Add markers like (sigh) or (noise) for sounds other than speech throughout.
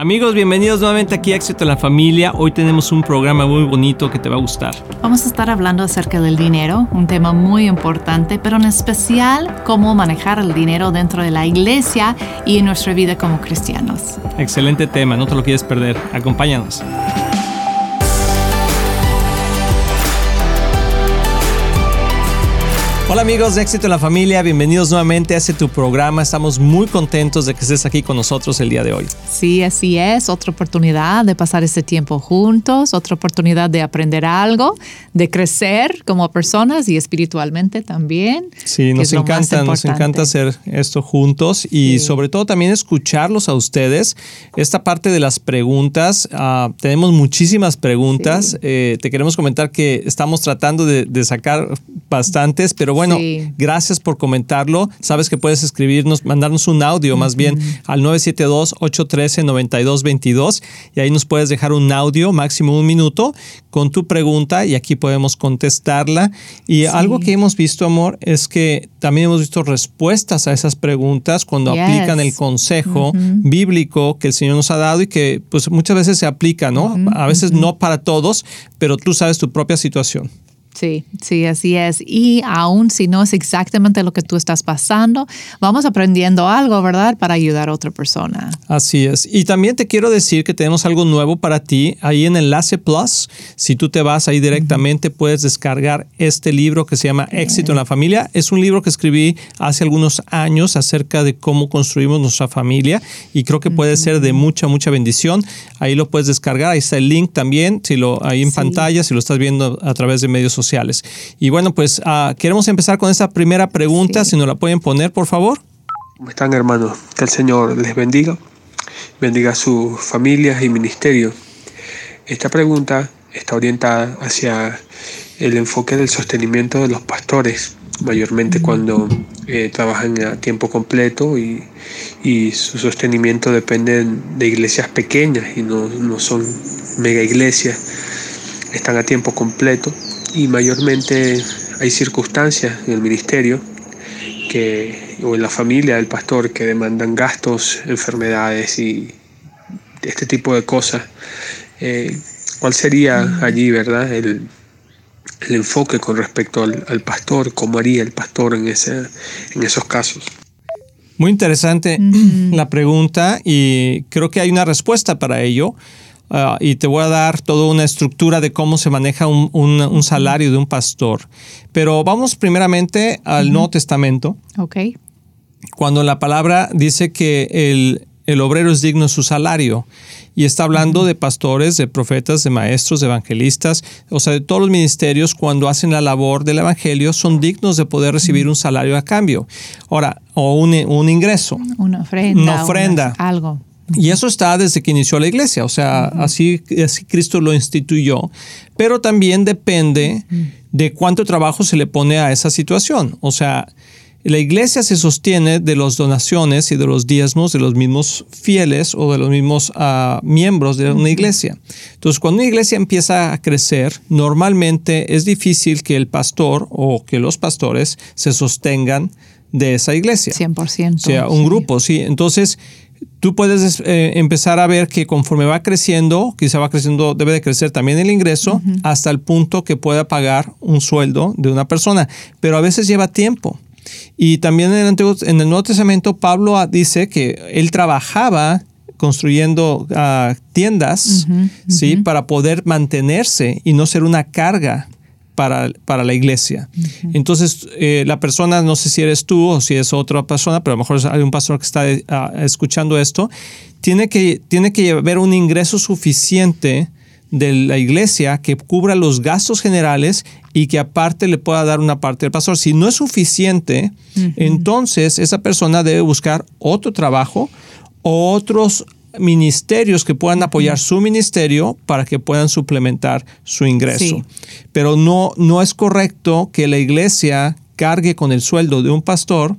Amigos, bienvenidos nuevamente aquí a Éxito en la Familia. Hoy tenemos un programa muy bonito que te va a gustar. Vamos a estar hablando acerca del dinero, un tema muy importante, pero en especial cómo manejar el dinero dentro de la iglesia y en nuestra vida como cristianos. Excelente tema, no te lo quieres perder. Acompáñanos. Hola amigos de Éxito en la Familia, bienvenidos nuevamente a este tu programa. Estamos muy contentos de que estés aquí con nosotros el día de hoy. Sí, así es. Otra oportunidad de pasar este tiempo juntos, otra oportunidad de aprender algo, de crecer como personas y espiritualmente también. Sí, nos encanta, nos encanta hacer esto juntos y sobre todo también escucharlos a ustedes. Esta parte de las preguntas, uh, tenemos muchísimas preguntas. Eh, te queremos comentar que estamos tratando de, de sacar bastantes, pero bueno, gracias por comentarlo. Sabes que puedes escribirnos, mandarnos un audio más bien al 972-813-9222 y ahí nos puedes dejar un audio, máximo un minuto, con tu pregunta y aquí podemos contestarla. Y algo que hemos visto, amor, es que también hemos visto respuestas a esas preguntas cuando aplican el consejo bíblico que el Señor nos ha dado y que pues muchas veces se aplica, ¿no? A veces no para todos, pero tú sabes tu propia situación. Sí, sí, así es. Y aún si no es exactamente lo que tú estás pasando, vamos aprendiendo algo, ¿verdad? Para ayudar a otra persona. Así es. Y también te quiero decir que tenemos algo nuevo para ti. Ahí en Enlace Plus, si tú te vas ahí directamente, puedes descargar este libro que se llama Éxito en la Familia. Es un libro que escribí hace algunos años acerca de cómo construimos nuestra familia y creo que puede ser de mucha, mucha bendición. Ahí lo puedes descargar. Ahí está el link también, si lo, ahí en pantalla, si lo estás viendo a través de medios sociales y bueno, pues uh, queremos empezar con esta primera pregunta, si nos la pueden poner, por favor. ¿Cómo están, hermanos? Que el Señor les bendiga, bendiga a sus familias y ministerio. Esta pregunta está orientada hacia el enfoque del sostenimiento de los pastores, mayormente cuando eh, trabajan a tiempo completo y, y, su sostenimiento depende de iglesias pequeñas y no, no son mega iglesias, están a tiempo completo y mayormente hay circunstancias en el ministerio que, o en la familia del pastor que demandan gastos, enfermedades y este tipo de cosas. Eh, ¿Cuál sería allí, verdad, el, enfoque con respecto al, pastor? ¿Cómo haría el pastor en, ese, en esos casos? Muy interesante la pregunta y creo que hay una respuesta para ello. Ah, y te voy a dar toda una estructura de cómo se maneja un, un, salario de un pastor. Pero vamos primeramente al Nuevo Testamento. Ok. Cuando la palabra dice que el, el obrero es digno de su salario. Y está hablando de pastores, de profetas, de maestros, de evangelistas, o sea, de todos los ministerios cuando hacen la labor del evangelio son dignos de poder recibir un salario a cambio. Ahora, o un, un ingreso. Una ofrenda. Una ofrenda. algo. Y eso está desde que inició la iglesia, o sea, así, así, Cristo lo instituyó, pero también depende de cuánto trabajo se le pone a esa situación. O sea, la iglesia se sostiene de las donaciones y de los diezmos de los mismos fieles o de los mismos uh, miembros de una iglesia. Entonces, cuando una iglesia empieza a crecer, normalmente es difícil que el pastor o que los pastores se sostengan de esa iglesia. 100%. O sea, un grupo, sí. Entonces, tú puedes eh, empezar a ver que conforme va creciendo, quizá va creciendo, debe de crecer también el ingreso hasta el punto que pueda pagar un sueldo de una persona, pero a veces lleva tiempo. Y también en el, Antiguo, en el Nuevo Testamento Pablo dice que él trabajaba construyendo ah, tiendas, ¿sí? Para poder mantenerse y no ser una carga para, la iglesia. Entonces, eh, la persona, no sé si eres tú o si es otra persona, pero a lo mejor hay un pastor que está ah, escuchando esto, tiene que, tiene que haber un ingreso suficiente de la iglesia que cubra los gastos generales y que aparte le pueda dar una parte al pastor. Si no es suficiente, entonces esa persona debe buscar otro trabajo o otros ministerios que puedan apoyar su ministerio para que puedan suplementar su ingreso. Pero no, no es correcto que la iglesia cargue con el sueldo de un pastor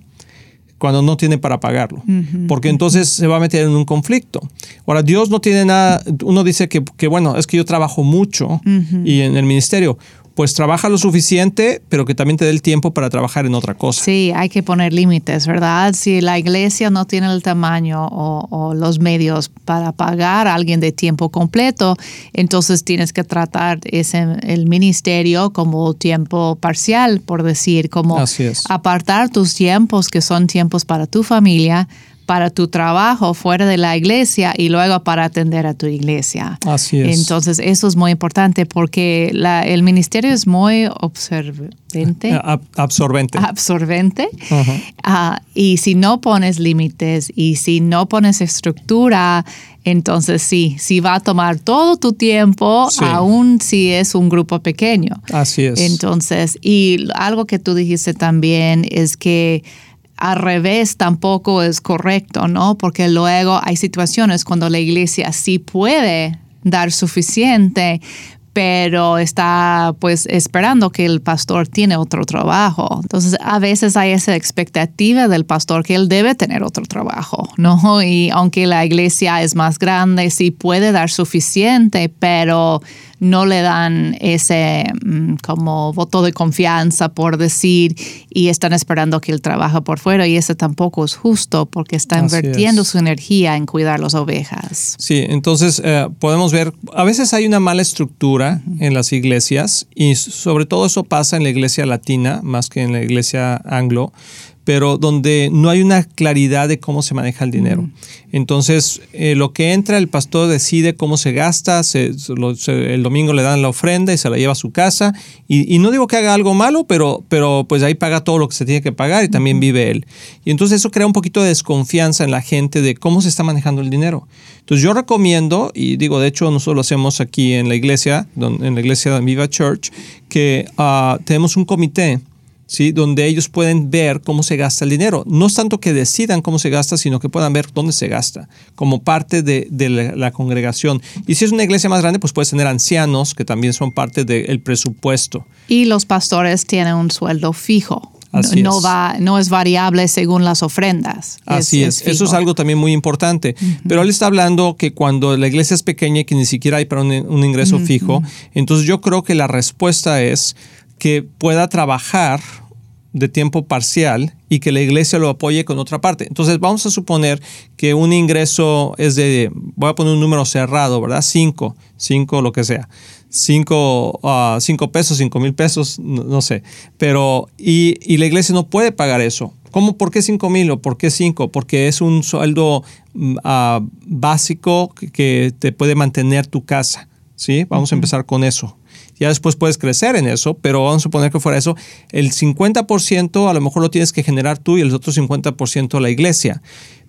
cuando no tiene para pagarlo, porque entonces se va a meter en un conflicto. Ahora, Dios no tiene nada, uno dice que, que bueno, es que yo trabajo mucho y en el ministerio, pues trabaja lo suficiente, pero que también te dé el tiempo para trabajar en otra cosa. Sí, hay que poner límites, ¿verdad? Si la iglesia no tiene el tamaño o, los medios para pagar a alguien de tiempo completo, entonces tienes que tratar ese, el ministerio como tiempo parcial, por decir, como apartar tus tiempos que son tiempos para tu familia para tu trabajo fuera de la iglesia y luego para atender a tu iglesia. Así es. Entonces, eso es muy importante porque el ministerio es muy observante. Eh, absorbente. Absorbente. Ah, y si no pones límites y si no pones estructura, entonces sí, sí va a tomar todo tu tiempo, aún si es un grupo pequeño. Así es. Entonces, y algo que tú dijiste también es que al revés tampoco es correcto, ¿no? Porque luego hay situaciones cuando la iglesia sí puede dar suficiente, pero está pues esperando que el pastor tiene otro trabajo. Entonces a veces hay esa expectativa del pastor que él debe tener otro trabajo, ¿no? Y aunque la iglesia es más grande, sí puede dar suficiente, pero no le dan ese mm, como voto de confianza por decir y están esperando que él trabaje por fuera y eso tampoco es justo porque está invirtiendo su energía en cuidar las ovejas. Sí, entonces eh, podemos ver, a veces hay una mala estructura en las iglesias y sobre todo eso pasa en la iglesia latina más que en la iglesia anglo pero donde no hay una claridad de cómo se maneja el dinero. Entonces, eh, lo que entra, el pastor decide cómo se gasta, el domingo le dan la ofrenda y se la lleva a su casa. Y, no digo que haga algo malo, pero, pero pues ahí paga todo lo que se tiene que pagar y también vive él. Y entonces eso crea un poquito de desconfianza en la gente de cómo se está manejando el dinero. Entonces yo recomiendo, y digo, de hecho nosotros lo hacemos aquí en la iglesia, en la iglesia de Viva Church, que ah, tenemos un comité ¿sí? donde ellos pueden ver cómo se gasta el dinero. No es tanto que decidan cómo se gasta, sino que puedan ver dónde se gasta, como parte de, la, congregación. Y si es una iglesia más grande, pues puedes tener ancianos que también son parte del presupuesto. Y los pastores tienen un sueldo fijo. no, es. va, no es variable según las ofrendas. Así es, eso es algo también muy importante. Pero él está hablando que cuando la iglesia es pequeña y que ni siquiera hay para un, ingreso fijo, entonces yo creo que la respuesta es que pueda trabajar de tiempo parcial y que la iglesia lo apoye con otra parte. Entonces vamos a suponer que un ingreso es de, voy a poner un número cerrado, ¿verdad? Cinco, cinco, lo que sea. Cinco, uh, cinco pesos, cinco mil pesos, no, sé. Pero, y, la iglesia no puede pagar eso. ¿Cómo? ¿Por qué cinco mil o por qué cinco? Porque es un sueldo mm, ah, básico que te puede mantener tu casa. ¿Sí? Vamos a empezar con eso. Ya después puedes crecer en eso, pero vamos a suponer que fuera eso. El 50% a lo mejor lo tienes que generar tú y el otro 50% la iglesia.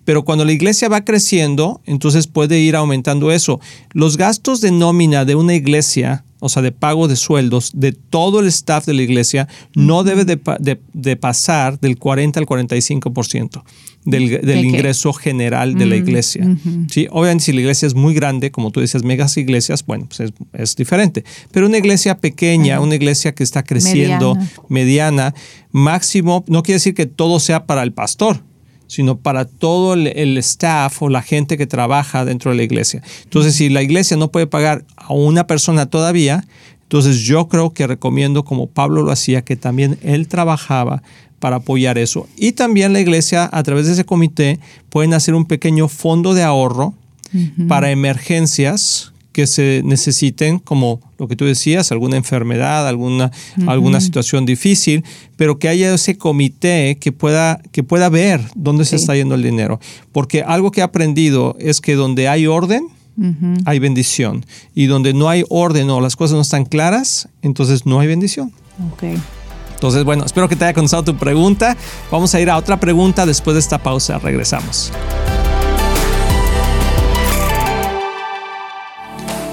Pero cuando la iglesia va creciendo, entonces puede ir aumentando eso. Los gastos de nómina de una iglesia, o sea, de pago de sueldos de todo el staff de la iglesia, no debe de, pasar del 40 al 45% del, ingreso general de la mm, iglesia. ¿Sí? Obviamente si la iglesia es muy grande, como tú decías, megas iglesias, bueno, pues es, diferente. Pero una iglesia pequeña, una iglesia que está creciendo, mediana. máximo, no quiere decir que todo sea para el pastor sino para todo el, el, staff o la gente que trabaja dentro de la iglesia. Entonces, si la iglesia no puede pagar a una persona todavía, entonces yo creo que recomiendo, como Pablo lo hacía, que también él trabajaba para apoyar eso. Y también la iglesia, a través de ese comité, pueden hacer un pequeño fondo de ahorro para emergencias que se necesiten, como lo que tú decías, alguna enfermedad, alguna, alguna situación difícil, pero que haya ese comité que pueda, que pueda ver dónde se está yendo el dinero. Porque algo que he aprendido es que donde hay orden, hay bendición. Y donde no hay orden o las cosas no están claras, entonces no hay bendición. Okay. Entonces, bueno, espero que te haya contestado tu pregunta. Vamos a ir a otra pregunta después de esta pausa. Regresamos.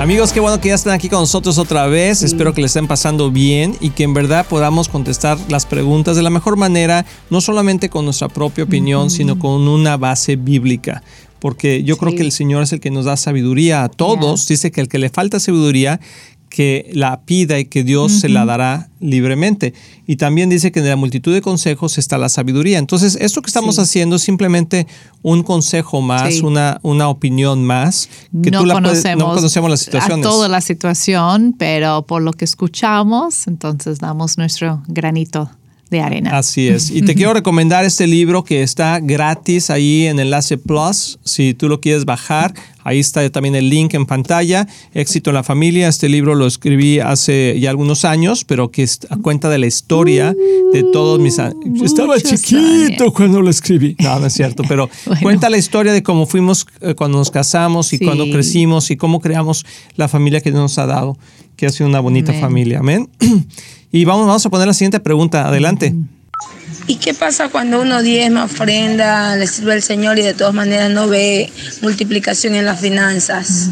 Amigos, qué bueno que ya están aquí con nosotros otra vez. Espero que les estén pasando bien y que en verdad podamos contestar las preguntas de la mejor manera, no solamente con nuestra propia opinión, sino con una base bíblica. Porque yo creo que el Señor es el que nos da sabiduría a todos. Dice que el que le falta sabiduría, que la pida y que Dios se la dará libremente. Y también dice que en la multitud de consejos está la sabiduría. Entonces, esto que estamos haciendo es simplemente un consejo más, una, una opinión más, que no tú la conocemos, puedes, no conocemos las situaciones. A toda la situación, pero por lo que escuchamos, entonces damos nuestro granito de arena. Así es. Y te quiero recomendar este libro que está gratis ahí en Enlace Plus. Si tú lo quieres bajar, ahí está también el link en pantalla. Éxito en la familia. Este libro lo escribí hace ya algunos años, pero que cuenta de la historia de todos mis años. Estaba chiquito años. cuando lo escribí. No, no es cierto, pero (laughs) Bueno. cuenta la historia de cómo fuimos eh, cuando nos casamos y Sí. cuando crecimos y cómo creamos la familia que Dios nos ha dado, que ha sido una bonita Amén. familia. Amén. (clears throat) Y vamos, vamos a poner la siguiente pregunta. Adelante. ¿Y qué pasa cuando uno diezma, ofrenda, le sirve al Señor y de todas maneras no ve multiplicación en las finanzas?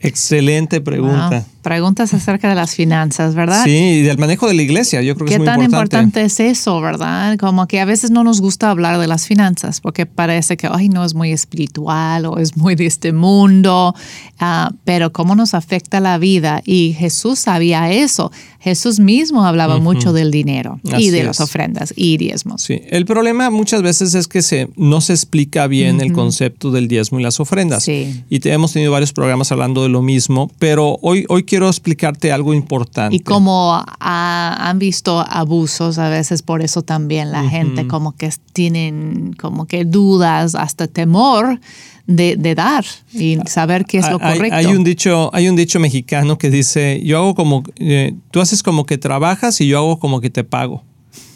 Excelente pregunta. Wow. Preguntas acerca de las finanzas, ¿verdad? Sí, y del manejo de la iglesia, yo creo que ¿Qué es muy tan importante. importante. es eso, verdad? Como que a veces no nos gusta hablar de las finanzas porque parece que, ay, no es muy espiritual o es muy de este mundo, Ah, pero cómo nos afecta la vida. Y Jesús sabía eso. Jesús mismo hablaba mucho del dinero Así y de es. las ofrendas y diezmos. Sí, el problema muchas veces es que se, no se explica bien el concepto del diezmo y las ofrendas. Sí. Y te- hemos tenido varios programas hablando de lo mismo, pero hoy, hoy quiero explicarte algo importante. Y como ha- han visto abusos a veces, por eso también la gente como que tienen como que dudas, hasta temor de, de dar y saber qué es lo Hay- correcto. Hay, un dicho, hay un dicho mexicano que dice, yo hago como, eh, tú haces como que trabajas y yo hago como que te pago.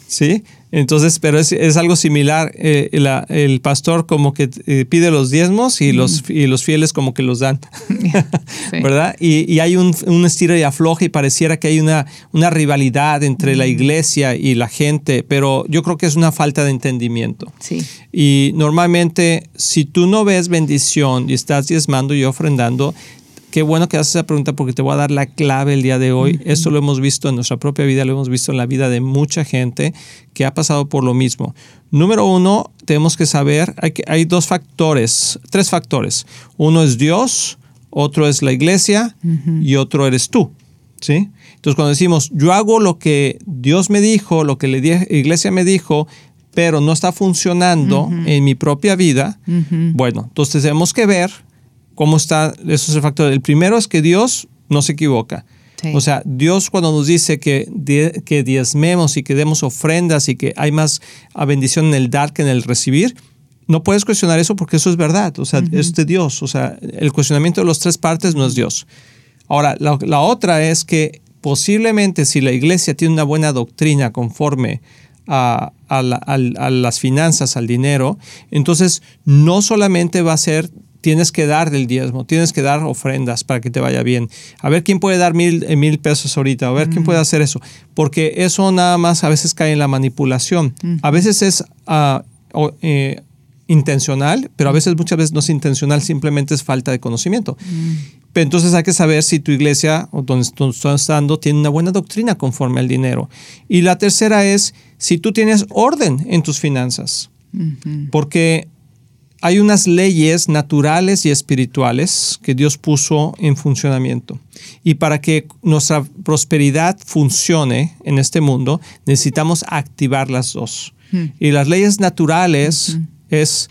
¿Sí? Entonces, pero es, es algo similar. eh, la- el pastor como que eh, pide los diezmos y, los, y los fieles como que los dan. (laughs) Sí. ¿Verdad? Y, y hay un, un estilo y afloje y pareciera que hay una, una rivalidad entre la iglesia y la gente, pero yo creo que es una falta de entendimiento. Sí. Y normalmente, si tú no ves bendición y estás diezmando y ofrendando, qué bueno que haces esa pregunta porque te voy a dar la clave el día de hoy. Esto lo hemos visto en nuestra propia vida, lo hemos visto en la vida de mucha gente que ha pasado por lo mismo. Número uno, tenemos que saber, hay, que- hay dos factores, tres factores. Uno es Dios, otro es la iglesia y otro eres tú. ¿Sí? Entonces, cuando decimos, yo hago lo que Dios me dijo, lo que la iglesia me dijo, pero no está funcionando en mi propia vida, bueno, entonces tenemos que ver cómo está, eso es el factor. El primero es que Dios no se equivoca. Sí. O sea, Dios cuando nos dice que, die- que diezmemos y que demos ofrendas y que hay más ah, bendición en el dar que en el recibir, no puedes cuestionar eso porque eso es verdad. O sea, es de Dios. O sea, el cuestionamiento de las tres partes no es Dios. Ahora, la, la otra es que posiblemente si la iglesia tiene una buena doctrina conforme a, a la- al- a las finanzas, al dinero, entonces no solamente va a ser tienes que dar del diezmo, tienes que dar ofrendas para que te vaya bien. A ver quién puede dar mil, eh, mil pesos ahorita, a ver quién puede hacer eso, porque eso nada más a veces cae en la manipulación. A veces es ah, o- eh, intencional, pero a veces, muchas veces no es intencional, simplemente es falta de conocimiento. Pero entonces hay que saber si tu iglesia o donde estás estando tiene una buena doctrina conforme al dinero. Y la tercera es si tú tienes orden en tus finanzas. Porque hay unas leyes naturales y espirituales que Dios puso en funcionamiento. Y para que nuestra prosperidad funcione en este mundo, necesitamos activar las dos. Y las leyes naturales es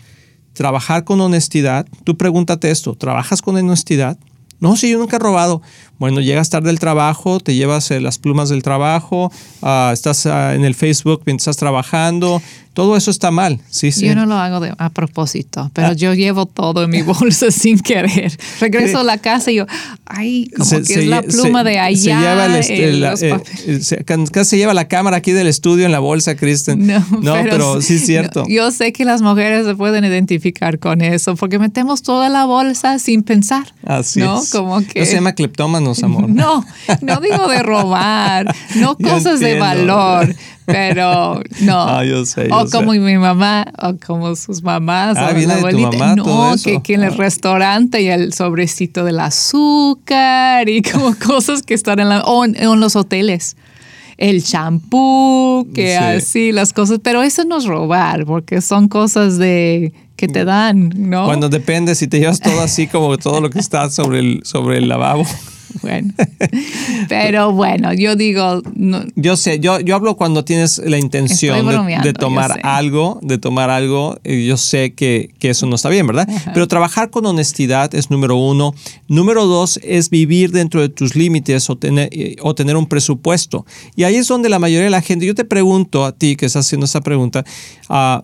trabajar con honestidad. Tú pregúntate esto, ¿trabajas con honestidad? No, si yo nunca he robado. Bueno, llegas tarde del trabajo, te llevas eh, las plumas del trabajo, ah, estás ah, en el Facebook mientras estás trabajando, todo eso está mal. Sí, sí. Yo no lo hago a propósito, pero ah. yo llevo todo en mi (laughs) bolsa sin querer. Regreso a la casa y yo, ay, como que es la pluma de allá. Se lleva, eh, se lleva la cámara aquí del estudio en la bolsa, Kristen. No, pero, sí es cierto. yo sé que las mujeres se pueden identificar con eso, porque metemos toda la bolsa sin pensar. Así ¿no? es. Como que... Eso se llama cleptómanos, amor. (laughs) No, no digo de robar, no (laughs) cosas de valor, pero no. (laughs) Ah, yo sé, o como mi mamá, o como sus mamás, ah, o viene la abuelita. De tu mamá, no, que, que, en el ah. restaurante y el sobrecito del azúcar y como cosas que están en la. o en, los hoteles el champú, que así las cosas, pero eso no es robar, porque son cosas de que te dan, ¿no? Cuando depende si te llevas todo así como todo lo que está sobre el sobre el lavabo. (laughs) Bueno, pero bueno, yo digo... yo sé, yo, yo hablo cuando tienes la intención de, tomar algo, de tomar algo, y yo sé que, eso no está bien, ¿verdad? Pero trabajar con honestidad es número uno. Número dos es vivir dentro de tus límites o tener, eh, o tener un presupuesto. Y ahí es donde la mayoría de la gente, yo te pregunto a ti que estás haciendo esa pregunta, uh,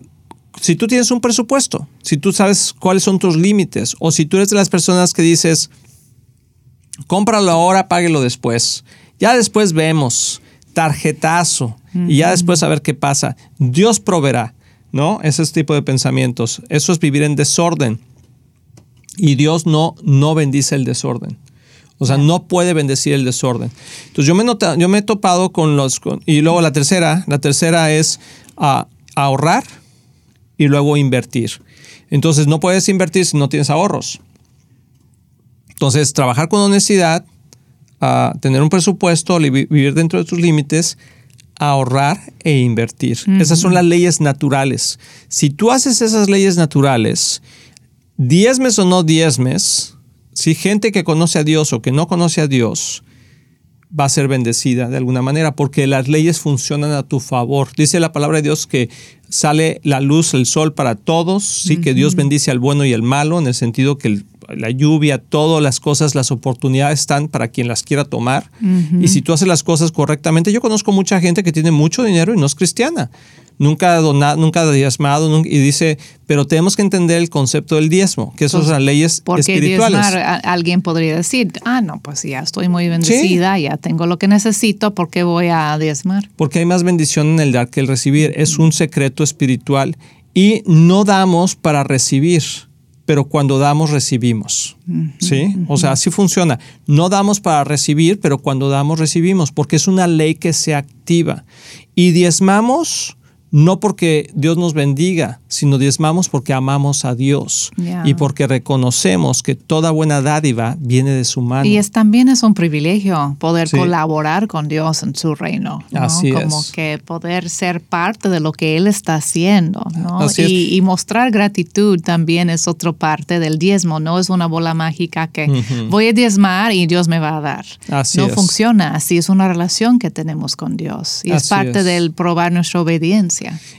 si tú tienes un presupuesto, si tú sabes cuáles son tus límites, o si tú eres de las personas que dices, cómpralo ahora, páguelo después. Ya después vemos, tarjetazo, y ya después a ver qué pasa. Dios proveerá, ¿no? Ese tipo de pensamientos. Eso es vivir en desorden. Y Dios no, no bendice el desorden. O sea, no puede bendecir el desorden. Entonces yo me, yo me he topado con los... y luego la tercera, la tercera es ah, ahorrar y luego invertir. Entonces no puedes invertir si no tienes ahorros. Entonces, trabajar con honestidad, tener un presupuesto, vivir dentro de tus límites, ahorrar e invertir. Esas son las leyes naturales. Si tú haces esas leyes naturales, diezmes o no diezmes, si gente que conoce a Dios o que no conoce a Dios, va a ser bendecida de alguna manera, porque las leyes funcionan a tu favor. Dice la palabra de Dios que sale la luz, el sol para todos, sí, que Dios bendice al bueno y al malo, en el sentido que la lluvia, todas las cosas, las oportunidades están para quien las quiera tomar. Y si tú haces las cosas correctamente, yo conozco mucha gente que tiene mucho dinero y no es cristiana nunca ha donado, nunca diezmado, y dice, pero tenemos que entender el concepto del diezmo, que eso son las leyes porque espirituales. Diezmar, alguien podría decir, ah, no, pues ya estoy muy bendecida, ya tengo lo que necesito, ¿por qué voy a diezmar? Porque hay más bendición en el dar que el recibir, es un secreto espiritual y no damos para recibir pero cuando damos recibimos. ¿Sí? O sea, así funciona. No damos para recibir, pero cuando damos recibimos, porque es una ley que se activa. Y diezmamos no porque Dios nos bendiga, sino diezmamos porque amamos a Dios. Y porque reconocemos que toda buena dádiva viene de su mano. Y es también es un privilegio poder colaborar con Dios en su reino, Así como que poder ser parte de lo que Él está haciendo, y, mostrar gratitud también es otra parte del diezmo, no es una bola mágica que voy a diezmar y Dios me va a dar. no funciona así, es una relación que tenemos con Dios y es parte del probar nuestra obediencia.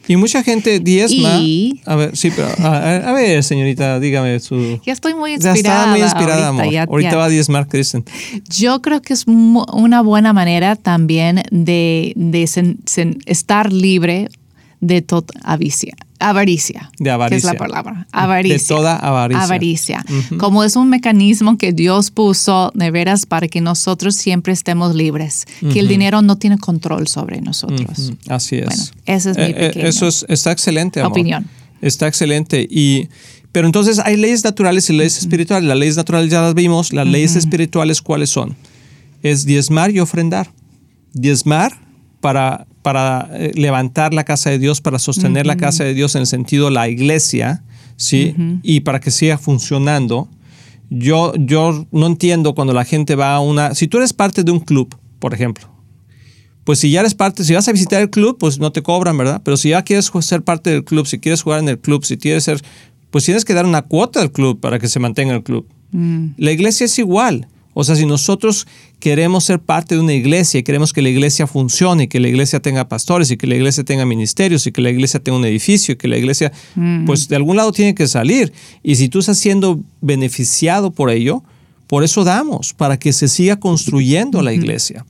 Y mucha gente diezma. A ver, sí, pero a, ver, señorita, dígame su. Ya estoy muy inspirada. Ya está muy inspirada, ahorita, amor. ahorita va a diezmar Kristen. Yo creo que es una buena manera también de, estar libre de toda avaricia. Avaricia. De avaricia. es la palabra. Avaricia. De toda avaricia. Avaricia. Como es un mecanismo que Dios puso de veras para que nosotros siempre estemos libres. Que el dinero no tiene control sobre nosotros. Así es. Bueno, ese es mi eh, eh, Eso es, está excelente, amor. Opinión. Está excelente. Y, pero entonces hay leyes naturales y leyes espirituales. Las leyes naturales ya las vimos. Las leyes espirituales, ¿cuáles son? Es diezmar y ofrendar. Diezmar para para eh, levantar la casa de Dios, para sostener la casa de Dios en el sentido la iglesia, ¿sí? Y para que siga funcionando, yo, yo no entiendo cuando la gente va a una... Si tú eres parte de un club, por ejemplo, pues si ya eres parte, si vas a visitar el club, pues no te cobran, ¿verdad? Pero si ya quieres ser parte del club, si quieres jugar en el club, si quieres ser, pues tienes que dar una cuota al club para que se mantenga el club. Mm. La iglesia es igual. O sea, si nosotros queremos ser parte de una iglesia y queremos que la iglesia funcione, que la iglesia tenga pastores y que la iglesia tenga ministerios y que la iglesia tenga un edificio y que la iglesia, mm. pues de algún lado tiene que salir. Y si tú estás siendo beneficiado por ello, por eso damos, para que se siga construyendo la iglesia.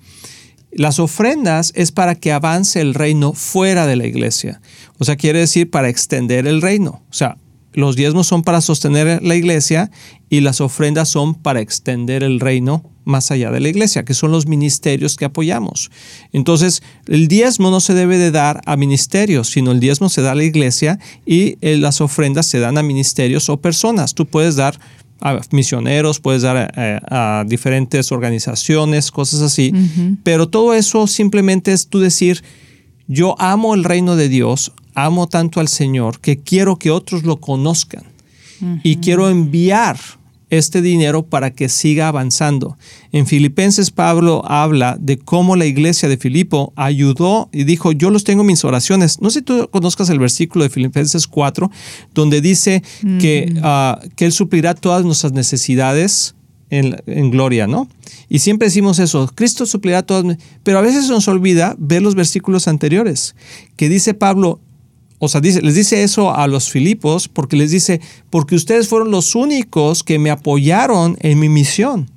Las ofrendas es para que avance el reino fuera de la iglesia. O sea, quiere decir para extender el reino. O sea, los diezmos son para sostener la iglesia y las ofrendas son para extender el reino más allá de la iglesia, que son los ministerios que apoyamos. Entonces, el diezmo no se debe de dar a ministerios, sino el diezmo se da a la iglesia y eh, las ofrendas se dan a ministerios o personas. Tú puedes dar a misioneros, puedes dar a, diferentes organizaciones, cosas así, pero todo eso simplemente es tú decir, yo amo el reino de Dios, amo tanto al Señor que quiero que otros lo conozcan y quiero enviar este dinero para que siga avanzando. En Filipenses Pablo habla de cómo la iglesia de Filipo ayudó y dijo, yo los tengo en mis oraciones. No sé si tú conozcas el versículo de Filipenses 4, donde dice que, ah, que Él suplirá todas nuestras necesidades en, en, gloria, ¿no? Y siempre decimos eso, Cristo suplirá todas, pero a veces se nos olvida ver los versículos anteriores, que dice Pablo, o sea, dice, les dice eso a los Filipos porque les dice, porque ustedes fueron los únicos que me apoyaron en mi misión.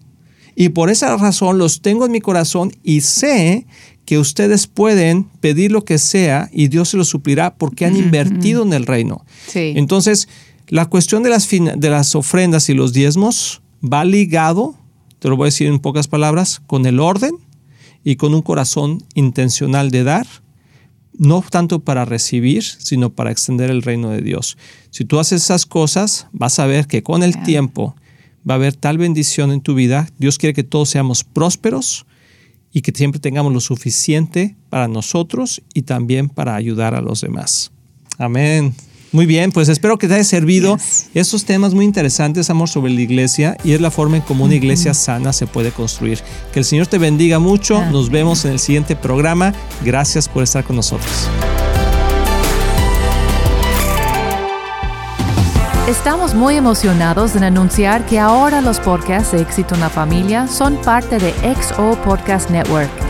Y por esa razón los tengo en mi corazón y sé que ustedes pueden pedir lo que sea y Dios se lo suplirá porque han invertido en el reino. Entonces, la cuestión de las, de las ofrendas y los diezmos va ligado, te lo voy a decir en pocas palabras, con el orden y con un corazón intencional de dar no tanto para recibir, sino para extender el reino de Dios. Si tú haces esas cosas, vas a ver que con el tiempo va a haber tal bendición en tu vida. Dios quiere que todos seamos prósperos y que siempre tengamos lo suficiente para nosotros y también para ayudar a los demás. Amén. Muy bien, pues espero que te haya servido estos temas muy interesantes, amor, sobre la iglesia y es la forma en cómo una iglesia sana se puede construir. Que el Señor te bendiga mucho. Nos vemos en el siguiente programa. Gracias por estar con nosotros. Estamos muy emocionados en anunciar que ahora los podcasts de Éxito en la Familia son parte de XO Podcast Network